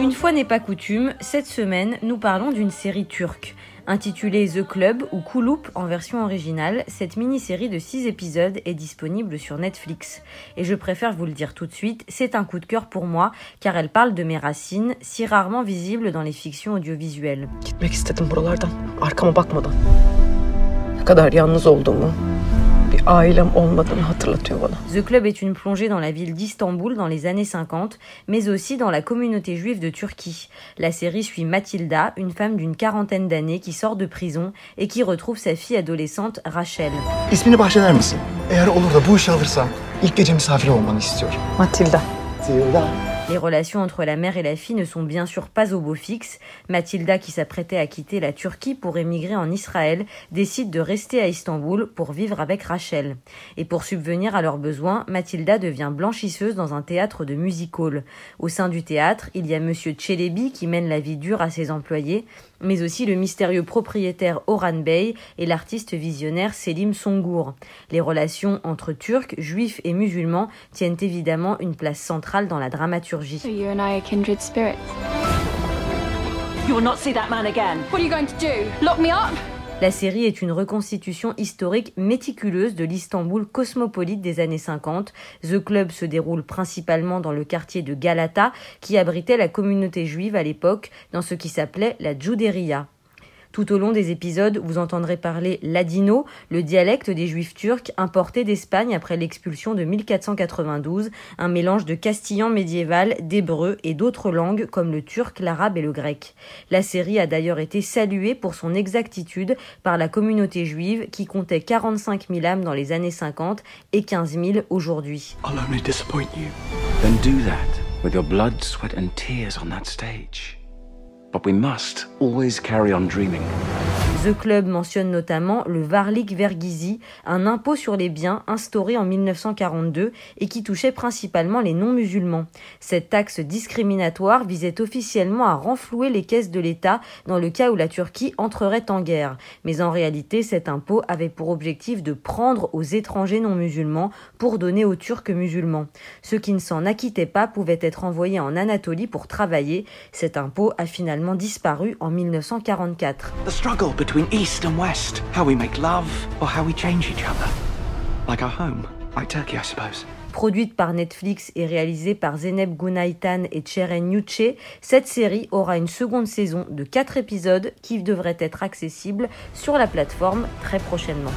Une fois n'est pas coutume, cette semaine, nous parlons d'une série turque. Intitulée The Club ou Kulup en version originale, cette mini-série de 6 épisodes est disponible sur Netflix. Et je préfère vous le dire tout de suite, c'est un coup de cœur pour moi car elle parle de mes racines, si rarement visibles dans les fictions audiovisuelles. The Club est une plongée dans la ville d'Istanbul dans les années 50, mais aussi dans la communauté juive de Turquie. La série suit Mathilda, une femme d'une quarantaine d'années qui sort de prison et qui retrouve sa fille adolescente Rachel. Mathilda. Les relations entre la mère et la fille ne sont bien sûr pas au beau fixe. Mathilda, qui s'apprêtait à quitter la Turquie pour émigrer en Israël, décide de rester à Istanbul pour vivre avec Rachel. Et pour subvenir à leurs besoins, Mathilda devient blanchisseuse dans un théâtre de music hall. Au sein du théâtre, il y a monsieur Tchelebi qui mène la vie dure à ses employés, mais aussi le mystérieux propriétaire Orhan Bey et l'artiste visionnaire Selim Songour. Les relations entre Turcs, Juifs et musulmans tiennent évidemment une place centrale dans la dramaturgie. So you and I are kindred spirits. You will not see that man again. What are you going to do? Lock me up? La série est une reconstitution historique méticuleuse de l'Istanbul cosmopolite des années 50. The Club se déroule principalement dans le quartier de Galata, qui abritait la communauté juive à l'époque, dans ce qui s'appelait la Juderia. Tout au long des épisodes, vous entendrez parler ladino, le dialecte des juifs turcs importés d'Espagne après l'expulsion de 1492, un mélange de castillan médiéval, d'hébreu et d'autres langues comme le turc, l'arabe et le grec. La série a d'ailleurs été saluée pour son exactitude par la communauté juive qui comptait 45 000 âmes dans les années 50 et 15 000 aujourd'hui. Then do that with your blood, sweat and tears on that stage. But we must always carry on dreaming. The Club mentionne notamment le Varlik Vergizi, un impôt sur les biens instauré en 1942 et qui touchait principalement les non-musulmans. Cette taxe discriminatoire visait officiellement à renflouer les caisses de l'État dans le cas où la Turquie entrerait en guerre. Mais en réalité, cet impôt avait pour objectif de prendre aux étrangers non-musulmans pour donner aux Turcs musulmans. Ceux qui ne s'en acquittaient pas pouvaient être envoyés en Anatolie pour travailler. Cet impôt a finalement disparu en 1944 between East and West. How we make love or how we change each other. Like our home, like Turkey, I suppose. Produite par Netflix et réalisée par Zeneb Gunaitan et Cheren Yuche, cette série aura une seconde saison de 4 épisodes qui devrait être accessible sur la plateforme très prochainement.